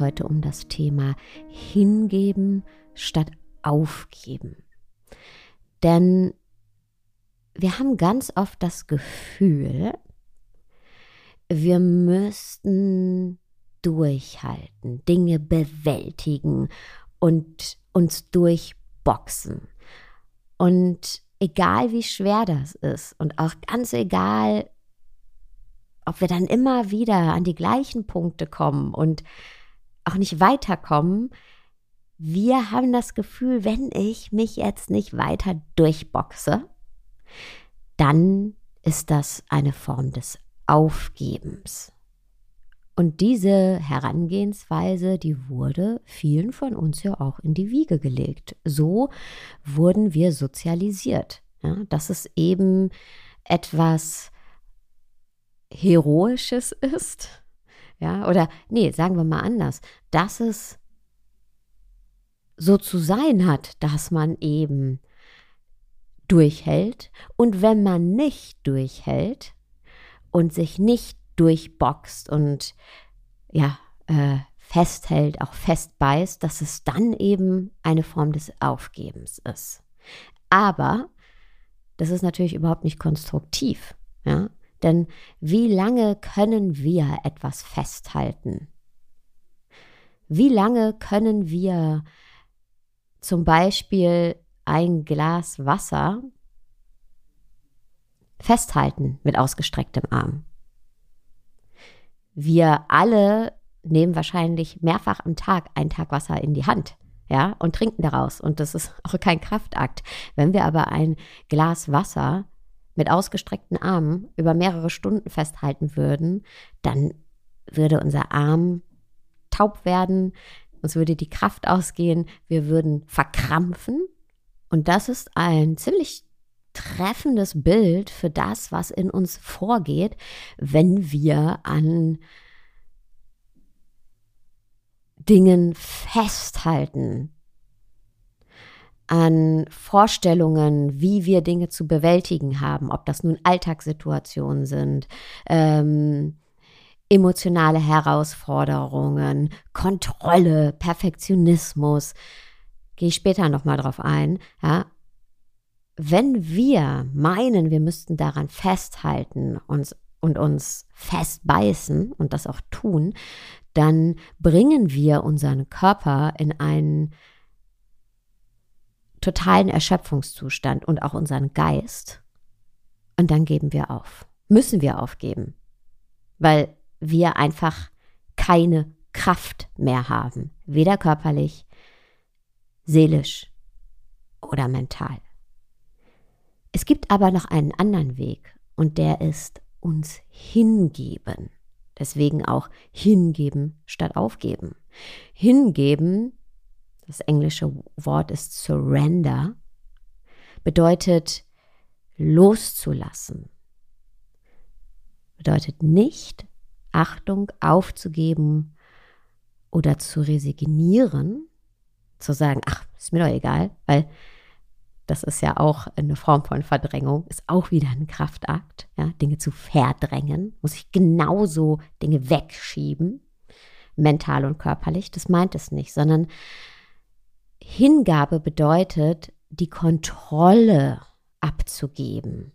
heute um das Thema Hingeben statt Aufgeben. Denn wir haben ganz oft das Gefühl, wir müssten durchhalten, Dinge bewältigen und uns durchboxen. Und egal wie schwer das ist und auch ganz egal, ob wir dann immer wieder an die gleichen Punkte kommen und auch nicht weiterkommen, wir haben das Gefühl, wenn ich mich jetzt nicht weiter durchboxe, dann ist das eine Form des Aufgebens. Und diese Herangehensweise, die wurde vielen von uns ja auch in die Wiege gelegt. So wurden wir sozialisiert. Ja, dass es eben etwas Heroisches ist. Ja, oder nee, sagen wir mal anders, dass es so zu sein hat, dass man eben durchhält und wenn man nicht durchhält und sich nicht durchboxt und ja, äh, festhält, auch festbeißt, dass es dann eben eine Form des Aufgebens ist. Aber das ist natürlich überhaupt nicht konstruktiv, ja? Denn wie lange können wir etwas festhalten? Wie lange können wir zum Beispiel ein Glas Wasser festhalten mit ausgestrecktem Arm? wir alle nehmen wahrscheinlich mehrfach am Tag ein Tag Wasser in die Hand. Ja, und trinken daraus. Und das ist auch kein Kraftakt. Wenn wir aber ein Glas Wasser mit ausgestreckten Armen über mehrere Stunden festhalten würden, dann würde unser Arm taub werden, uns würde die Kraft ausgehen, wir würden verkrampfen. Und das ist ein ziemlich treffendes Bild für das, was in uns vorgeht, wenn wir an Dingen festhalten, an Vorstellungen, wie wir Dinge zu bewältigen haben, ob das nun Alltagssituationen sind, ähm, emotionale Herausforderungen, Kontrolle, Perfektionismus. Gehe ich später nochmal drauf ein. Ja, wenn wir meinen, wir müssten daran festhalten uns, und uns festbeißen und das auch tun, dann bringen wir unseren Körper in einen totalen Erschöpfungszustand und auch unseren Geist. Und dann geben wir auf. Müssen wir aufgeben, weil wir einfach keine Kraft mehr haben, weder körperlich, seelisch oder mental. Es gibt aber noch einen anderen Weg und der ist uns hingeben. Deswegen auch hingeben statt aufgeben. Hingeben, das englische Wort ist surrender, bedeutet loszulassen. Bedeutet nicht, Achtung aufzugeben oder zu resignieren, zu sagen, ach, ist mir doch egal, weil das ist ja auch eine Form von Verdrängung, ist auch wieder ein Kraftakt, ja, Dinge zu verdrängen, muss ich genauso Dinge wegschieben, mental und körperlich, das meint es nicht, sondern Hingabe bedeutet, die Kontrolle abzugeben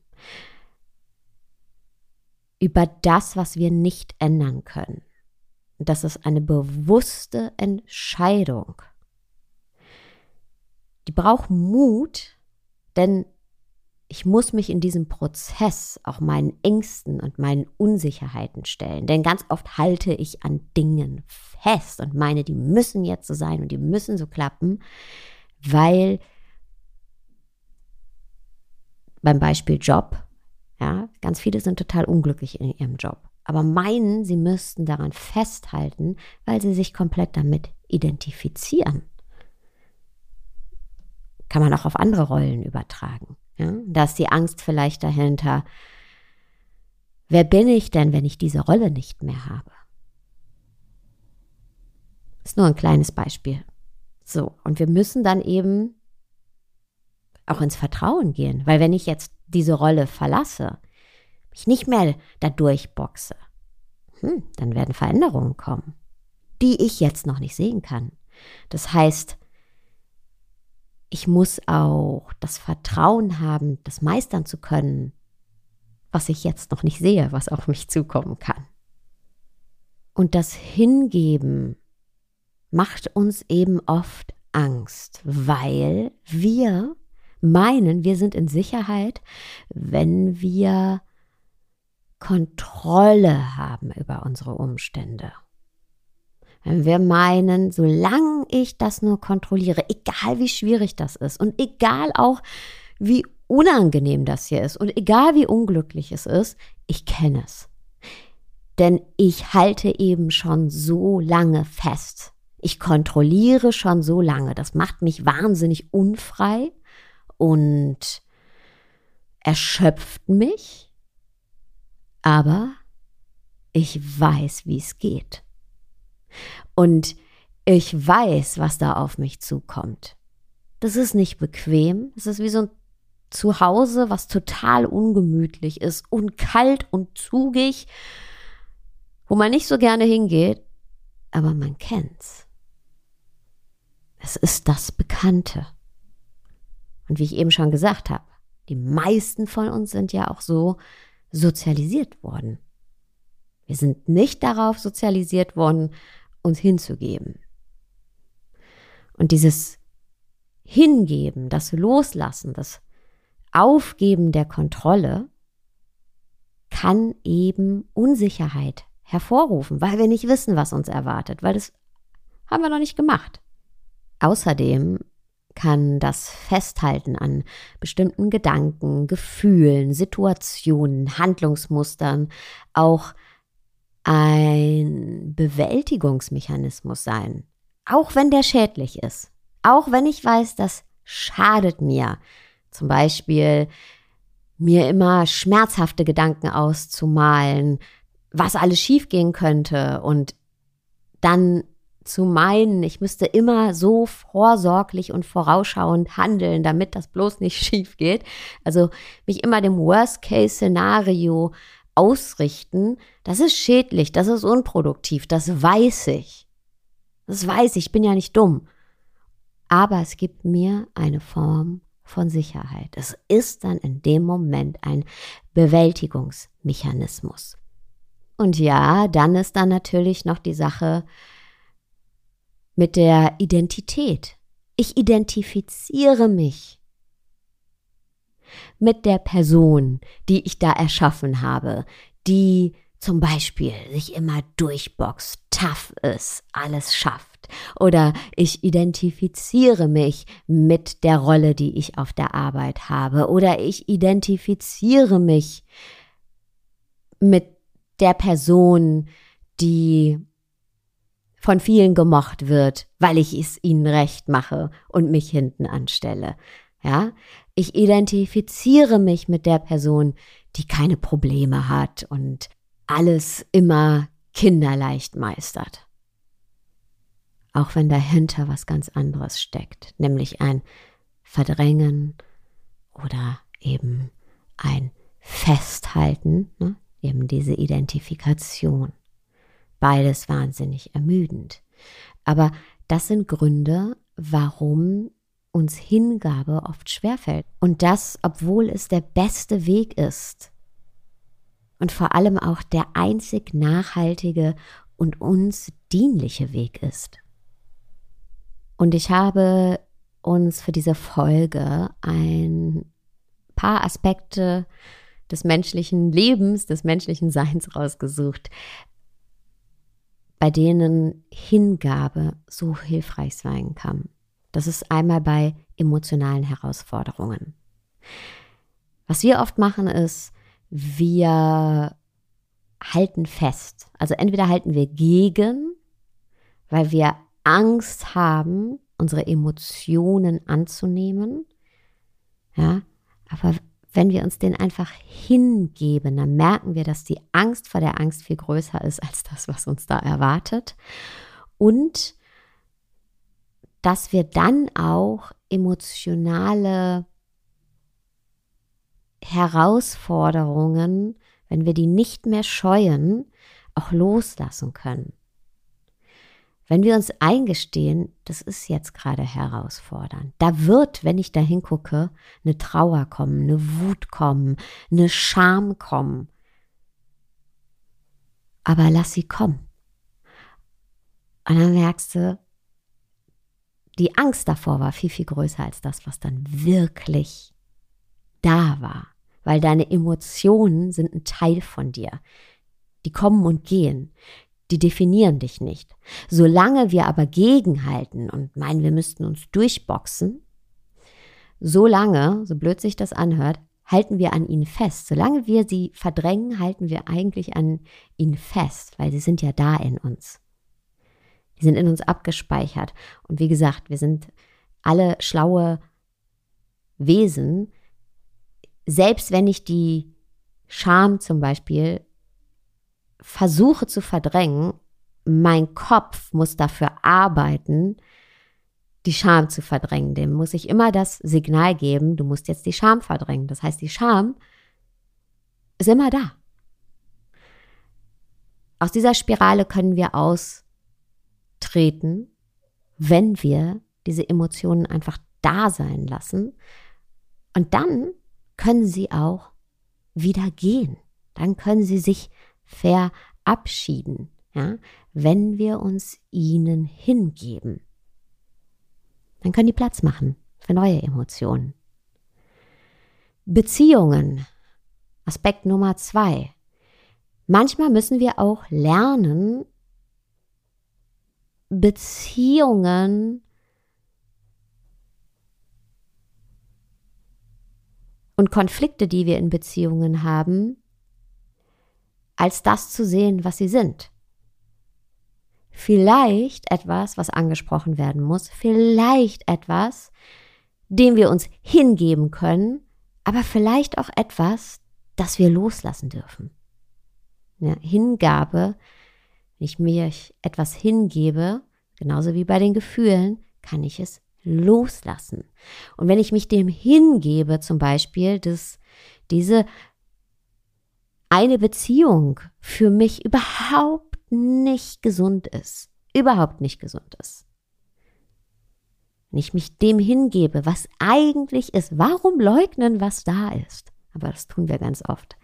über das, was wir nicht ändern können. Das ist eine bewusste Entscheidung. Die braucht Mut, denn ich muss mich in diesem Prozess auch meinen Ängsten und meinen Unsicherheiten stellen. Denn ganz oft halte ich an Dingen fest und meine, die müssen jetzt so sein und die müssen so klappen, weil beim Beispiel Job, ja, ganz viele sind total unglücklich in ihrem Job, aber meinen, sie müssten daran festhalten, weil sie sich komplett damit identifizieren kann man auch auf andere Rollen übertragen. Ja? Da ist die Angst vielleicht dahinter, wer bin ich denn, wenn ich diese Rolle nicht mehr habe? Ist nur ein kleines Beispiel. So, und wir müssen dann eben auch ins Vertrauen gehen. Weil wenn ich jetzt diese Rolle verlasse, mich nicht mehr da durchboxe, hm, dann werden Veränderungen kommen, die ich jetzt noch nicht sehen kann. Das heißt, ich muss auch das Vertrauen haben, das meistern zu können, was ich jetzt noch nicht sehe, was auf mich zukommen kann. Und das Hingeben macht uns eben oft Angst, weil wir meinen, wir sind in Sicherheit, wenn wir Kontrolle haben über unsere Umstände. Wenn wir meinen, solange ich das nur kontrolliere, egal wie schwierig das ist und egal auch wie unangenehm das hier ist und egal wie unglücklich es ist, ich kenne es. Denn ich halte eben schon so lange fest. Ich kontrolliere schon so lange. Das macht mich wahnsinnig unfrei und erschöpft mich. Aber ich weiß, wie es geht. Und ich weiß, was da auf mich zukommt. Das ist nicht bequem. Es ist wie so ein Zuhause, was total ungemütlich ist und kalt und zugig, wo man nicht so gerne hingeht, aber man kennt's. Es ist das Bekannte. Und wie ich eben schon gesagt habe, die meisten von uns sind ja auch so sozialisiert worden. Wir sind nicht darauf sozialisiert worden, uns hinzugeben. Und dieses Hingeben, das Loslassen, das Aufgeben der Kontrolle kann eben Unsicherheit hervorrufen, weil wir nicht wissen, was uns erwartet, weil das haben wir noch nicht gemacht. Außerdem kann das Festhalten an bestimmten Gedanken, Gefühlen, Situationen, Handlungsmustern auch ein Bewältigungsmechanismus sein, auch wenn der schädlich ist, auch wenn ich weiß, das schadet mir. Zum Beispiel mir immer schmerzhafte Gedanken auszumalen, was alles schiefgehen könnte. Und dann zu meinen, ich müsste immer so vorsorglich und vorausschauend handeln, damit das bloß nicht schief geht. Also mich immer dem Worst-Case-Szenario ausrichten, das ist schädlich, das ist unproduktiv, das weiß ich. Das weiß ich, ich bin ja nicht dumm. Aber es gibt mir eine Form von Sicherheit. Es ist dann in dem Moment ein Bewältigungsmechanismus. Und ja, dann ist dann natürlich noch die Sache mit der Identität. Ich identifiziere mich mit der Person, die ich da erschaffen habe, die zum Beispiel sich immer durchboxt, tough ist, alles schafft. Oder ich identifiziere mich mit der Rolle, die ich auf der Arbeit habe. Oder ich identifiziere mich mit der Person, die von vielen gemocht wird, weil ich es ihnen recht mache und mich hinten anstelle. Ja, ich identifiziere mich mit der Person, die keine Probleme hat und alles immer kinderleicht meistert. Auch wenn dahinter was ganz anderes steckt, nämlich ein Verdrängen oder eben ein Festhalten, ne? eben diese Identifikation. Beides wahnsinnig ermüdend. Aber das sind Gründe, warum uns Hingabe oft schwerfällt. Und das, obwohl es der beste Weg ist. Und vor allem auch der einzig nachhaltige und uns dienliche Weg ist. Und ich habe uns für diese Folge ein paar Aspekte des menschlichen Lebens, des menschlichen Seins rausgesucht, bei denen Hingabe so hilfreich sein kann. Das ist einmal bei emotionalen Herausforderungen. Was wir oft machen ist, wir halten fest. Also entweder halten wir gegen, weil wir Angst haben, unsere Emotionen anzunehmen. Ja, aber wenn wir uns den einfach hingeben, dann merken wir, dass die Angst vor der Angst viel größer ist als das, was uns da erwartet. Und dass wir dann auch emotionale Herausforderungen, wenn wir die nicht mehr scheuen, auch loslassen können. Wenn wir uns eingestehen, das ist jetzt gerade herausfordernd. Da wird, wenn ich da hingucke, eine Trauer kommen, eine Wut kommen, eine Scham kommen. Aber lass sie kommen. Und dann merkst du, die Angst davor war viel, viel größer als das, was dann wirklich da war. Weil deine Emotionen sind ein Teil von dir. Die kommen und gehen die definieren dich nicht. Solange wir aber gegenhalten und meinen, wir müssten uns durchboxen, solange, so blöd sich das anhört, halten wir an ihnen fest. Solange wir sie verdrängen, halten wir eigentlich an ihnen fest, weil sie sind ja da in uns. Die sind in uns abgespeichert. Und wie gesagt, wir sind alle schlaue Wesen. Selbst wenn ich die Scham zum Beispiel versuche zu verdrängen, mein Kopf muss dafür arbeiten, die Scham zu verdrängen. Dem muss ich immer das Signal geben, du musst jetzt die Scham verdrängen. Das heißt, die Scham ist immer da. Aus dieser Spirale können wir austreten, wenn wir diese Emotionen einfach da sein lassen. Und dann können sie auch wieder gehen. Dann können sie sich verabschieden, ja, wenn wir uns ihnen hingeben. Dann können die Platz machen für neue Emotionen. Beziehungen. Aspekt Nummer zwei. Manchmal müssen wir auch lernen, Beziehungen und Konflikte, die wir in Beziehungen haben, als das zu sehen, was sie sind. Vielleicht etwas, was angesprochen werden muss, vielleicht etwas, dem wir uns hingeben können, aber vielleicht auch etwas, das wir loslassen dürfen. Ja, Hingabe, wenn ich mir etwas hingebe, genauso wie bei den Gefühlen, kann ich es loslassen. Und wenn ich mich dem hingebe, zum Beispiel, dass diese eine Beziehung für mich überhaupt nicht gesund ist. Überhaupt nicht gesund ist. Wenn ich mich dem hingebe, was eigentlich ist, warum leugnen, was da ist? Aber das tun wir ganz oft.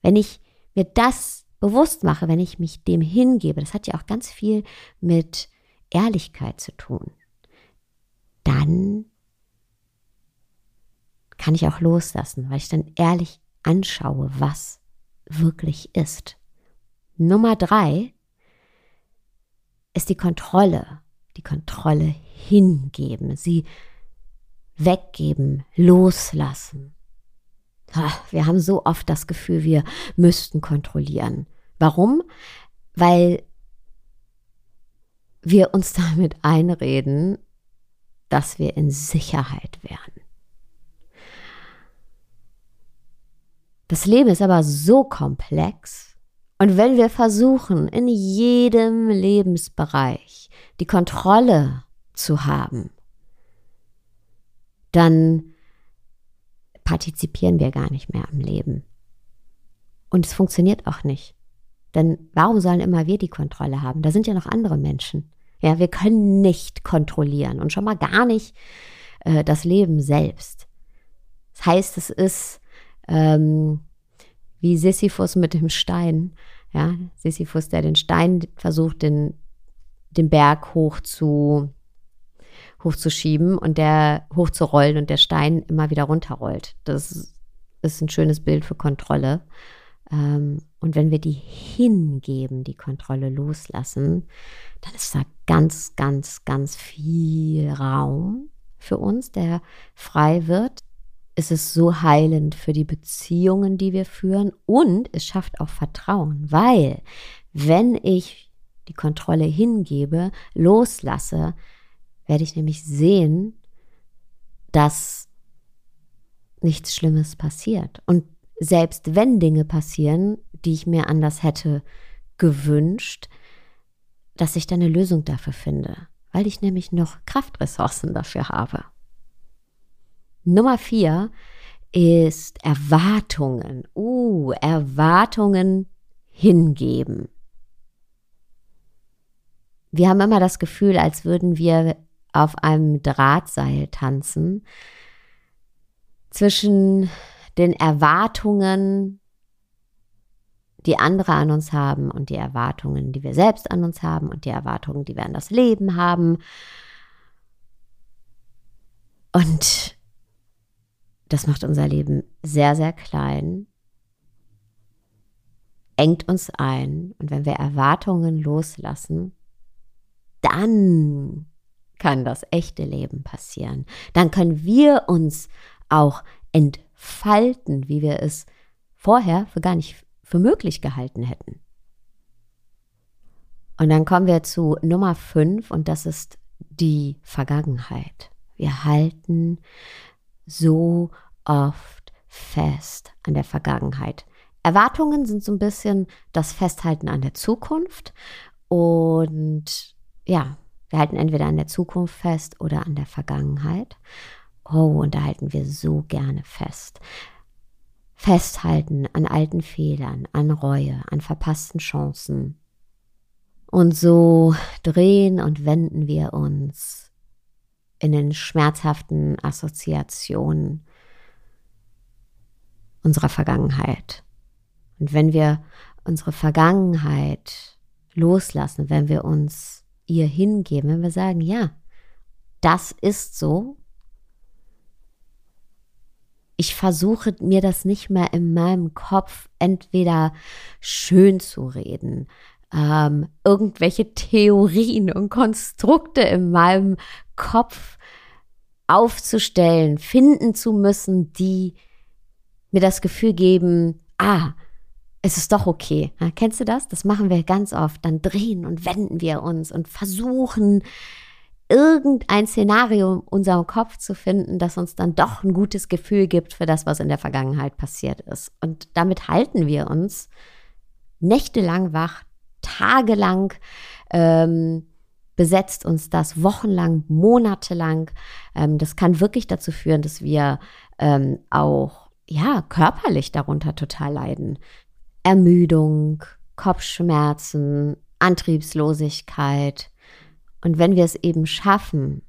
Wenn ich mir das bewusst mache, wenn ich mich dem hingebe, das hat ja auch ganz viel mit Ehrlichkeit zu tun, dann kann ich auch loslassen, weil ich dann ehrlich anschaue, was wirklich ist. Nummer drei ist die Kontrolle. Die Kontrolle hingeben, sie weggeben, loslassen. Wir haben so oft das Gefühl, wir müssten kontrollieren. Warum? Weil wir uns damit einreden, dass wir in Sicherheit wären. Das Leben ist aber so komplex. Und wenn wir versuchen, in jedem Lebensbereich die Kontrolle zu haben, dann partizipieren wir gar nicht mehr am Leben. Und es funktioniert auch nicht. Denn warum sollen immer wir die Kontrolle haben? Da sind ja noch andere Menschen. Ja, wir können nicht kontrollieren und schon mal gar nicht äh, das Leben selbst. Das heißt, es ist ähm, wie Sisyphus mit dem Stein. Ja, Sisyphus, der den Stein versucht, den, den Berg hoch zu, hochzuschieben und der hochzurollen und der Stein immer wieder runterrollt. Das ist ein schönes Bild für Kontrolle. Ähm, und wenn wir die hingeben, die Kontrolle loslassen, dann ist da ganz, ganz, ganz viel Raum für uns, der frei wird ist es so heilend für die Beziehungen, die wir führen und es schafft auch Vertrauen, weil wenn ich die Kontrolle hingebe, loslasse, werde ich nämlich sehen, dass nichts Schlimmes passiert. Und selbst wenn Dinge passieren, die ich mir anders hätte gewünscht, dass ich dann eine Lösung dafür finde, weil ich nämlich noch Kraftressourcen dafür habe. Nummer vier ist Erwartungen. Uh, Erwartungen hingeben. Wir haben immer das Gefühl, als würden wir auf einem Drahtseil tanzen zwischen den Erwartungen, die andere an uns haben und die Erwartungen, die wir selbst an uns haben und die Erwartungen, die wir an das Leben haben. Und das macht unser Leben sehr, sehr klein, engt uns ein. Und wenn wir Erwartungen loslassen, dann kann das echte Leben passieren. Dann können wir uns auch entfalten, wie wir es vorher für gar nicht für möglich gehalten hätten. Und dann kommen wir zu Nummer 5 und das ist die Vergangenheit. Wir halten so oft fest an der Vergangenheit. Erwartungen sind so ein bisschen das Festhalten an der Zukunft und ja, wir halten entweder an der Zukunft fest oder an der Vergangenheit. Oh, und da halten wir so gerne fest. Festhalten an alten Fehlern, an Reue, an verpassten Chancen. Und so drehen und wenden wir uns in den schmerzhaften Assoziationen unserer Vergangenheit. Und wenn wir unsere Vergangenheit loslassen, wenn wir uns ihr hingeben, wenn wir sagen, ja, das ist so, ich versuche mir das nicht mehr in meinem Kopf entweder schön zu reden, ähm, irgendwelche Theorien und Konstrukte in meinem Kopf aufzustellen, finden zu müssen, die mir das Gefühl geben, ah, es ist doch okay. Ja, kennst du das? Das machen wir ganz oft. Dann drehen und wenden wir uns und versuchen, irgendein Szenario in unserem Kopf zu finden, das uns dann doch ein gutes Gefühl gibt für das, was in der Vergangenheit passiert ist. Und damit halten wir uns nächtelang wach, tagelang ähm, besetzt uns das wochenlang, monatelang. Ähm, das kann wirklich dazu führen, dass wir ähm, auch ja körperlich darunter total leiden. Ermüdung, Kopfschmerzen, Antriebslosigkeit. Und wenn wir es eben schaffen,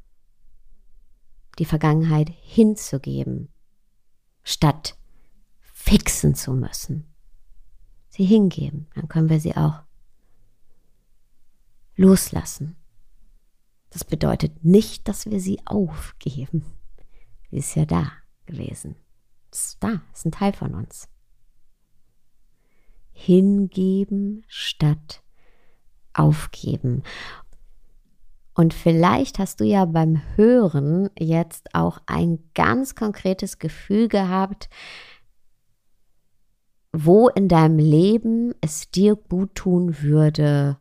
die Vergangenheit hinzugeben, statt fixen zu müssen, sie hingeben, dann können wir sie auch loslassen. Das bedeutet nicht, dass wir sie aufgeben. Sie ist ja da gewesen. ist da, ist ein Teil von uns hingeben statt aufgeben. Und vielleicht hast du ja beim Hören jetzt auch ein ganz konkretes Gefühl gehabt, wo in deinem Leben es dir gut tun würde,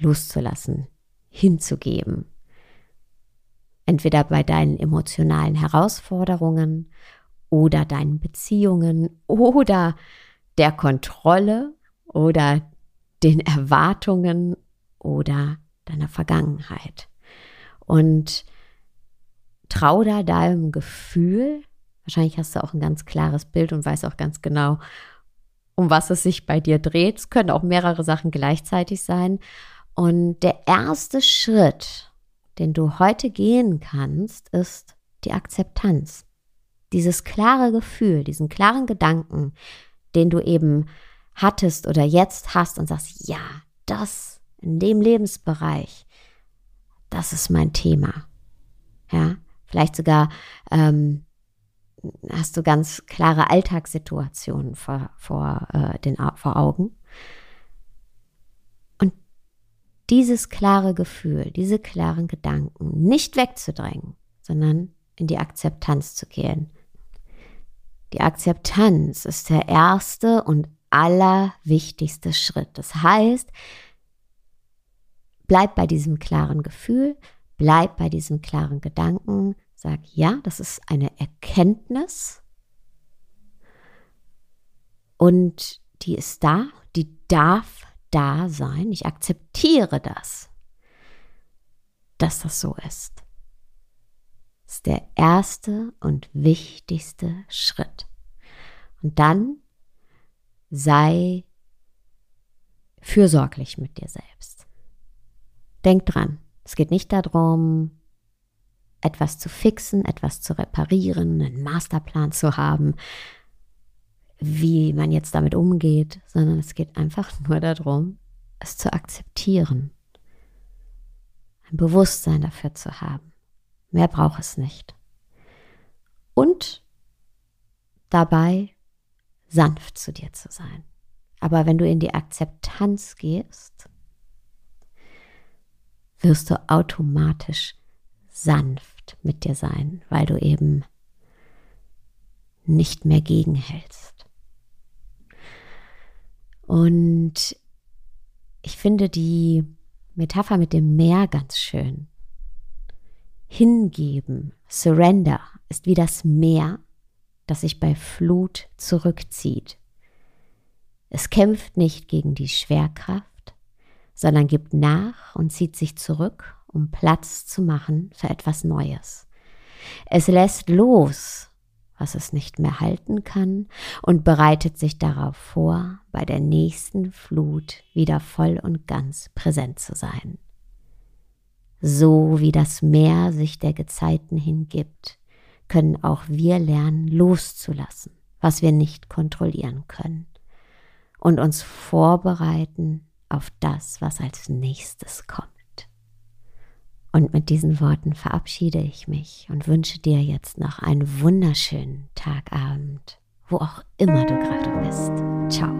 loszulassen, hinzugeben. Entweder bei deinen emotionalen Herausforderungen oder deinen Beziehungen oder der Kontrolle oder den Erwartungen oder deiner Vergangenheit. Und trau da deinem Gefühl. Wahrscheinlich hast du auch ein ganz klares Bild und weißt auch ganz genau, um was es sich bei dir dreht. Es können auch mehrere Sachen gleichzeitig sein. Und der erste Schritt, den du heute gehen kannst, ist die Akzeptanz. Dieses klare Gefühl, diesen klaren Gedanken, den du eben hattest oder jetzt hast und sagst, ja, das in dem Lebensbereich, das ist mein Thema. Ja, vielleicht sogar ähm, hast du ganz klare Alltagssituationen vor, vor, äh, den, vor Augen. Und dieses klare Gefühl, diese klaren Gedanken nicht wegzudrängen, sondern in die Akzeptanz zu gehen die Akzeptanz ist der erste und allerwichtigste Schritt. Das heißt, bleib bei diesem klaren Gefühl, bleib bei diesem klaren Gedanken, sag ja, das ist eine Erkenntnis und die ist da, die darf da sein. Ich akzeptiere das, dass das so ist. ist der erste und wichtigste Schritt. Und dann sei fürsorglich mit dir selbst. Denk dran, es geht nicht darum, etwas zu fixen, etwas zu reparieren, einen Masterplan zu haben, wie man jetzt damit umgeht, sondern es geht einfach nur darum, es zu akzeptieren, ein Bewusstsein dafür zu haben. Mehr braucht es nicht. Und dabei sanft zu dir zu sein. Aber wenn du in die Akzeptanz gehst, wirst du automatisch sanft mit dir sein, weil du eben nicht mehr gegenhältst. Und ich finde die Metapher mit dem Meer ganz schön. Hingeben, Surrender ist wie das Meer, das sich bei Flut zurückzieht. Es kämpft nicht gegen die Schwerkraft, sondern gibt nach und zieht sich zurück, um Platz zu machen für etwas Neues. Es lässt los, was es nicht mehr halten kann, und bereitet sich darauf vor, bei der nächsten Flut wieder voll und ganz präsent zu sein. So wie das Meer sich der Gezeiten hingibt, können auch wir lernen loszulassen, was wir nicht kontrollieren können, und uns vorbereiten auf das, was als nächstes kommt. Und mit diesen Worten verabschiede ich mich und wünsche dir jetzt noch einen wunderschönen Tagabend, wo auch immer du gerade bist. Ciao.